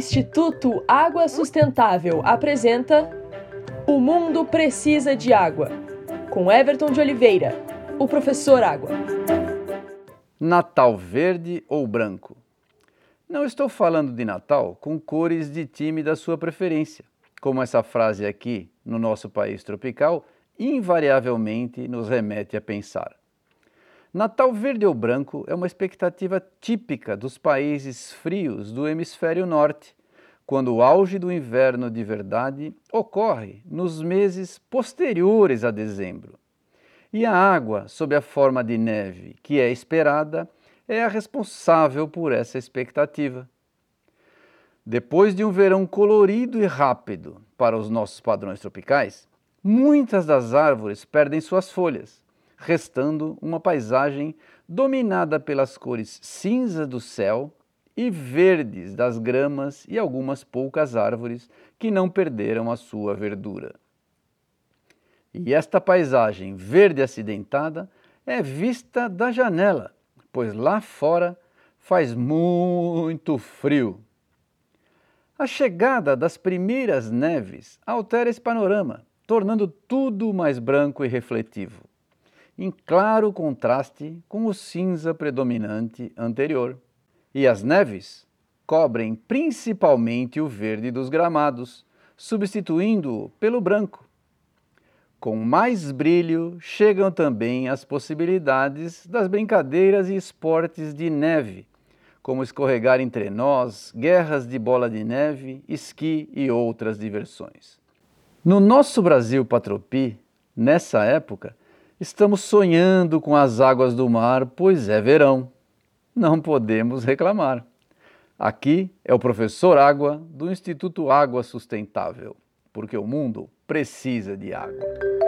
Instituto Água Sustentável apresenta O Mundo Precisa de Água, com Everton de Oliveira, o professor Água. Natal verde ou branco? Não estou falando de Natal com cores de time da sua preferência, como essa frase aqui, no nosso país tropical, invariavelmente nos remete a pensar. Natal verde ou branco é uma expectativa típica dos países frios do hemisfério norte, quando o auge do inverno de verdade ocorre nos meses posteriores a dezembro. E a água, sob a forma de neve, que é esperada, é a responsável por essa expectativa. Depois de um verão colorido e rápido para os nossos padrões tropicais, muitas das árvores perdem suas folhas restando uma paisagem dominada pelas cores cinza do céu e verdes das gramas e algumas poucas árvores que não perderam a sua verdura. E esta paisagem verde acidentada é vista da janela, pois lá fora faz muito frio. A chegada das primeiras neves altera esse panorama, tornando tudo mais branco e refletivo em claro contraste com o cinza predominante anterior. E as neves cobrem principalmente o verde dos gramados, substituindo-o pelo branco. Com mais brilho chegam também as possibilidades das brincadeiras e esportes de neve, como escorregar entre nós, guerras de bola de neve, esqui e outras diversões. No nosso Brasil Patropi, nessa época, Estamos sonhando com as águas do mar, pois é verão. Não podemos reclamar. Aqui é o professor Água do Instituto Água Sustentável, porque o mundo precisa de água.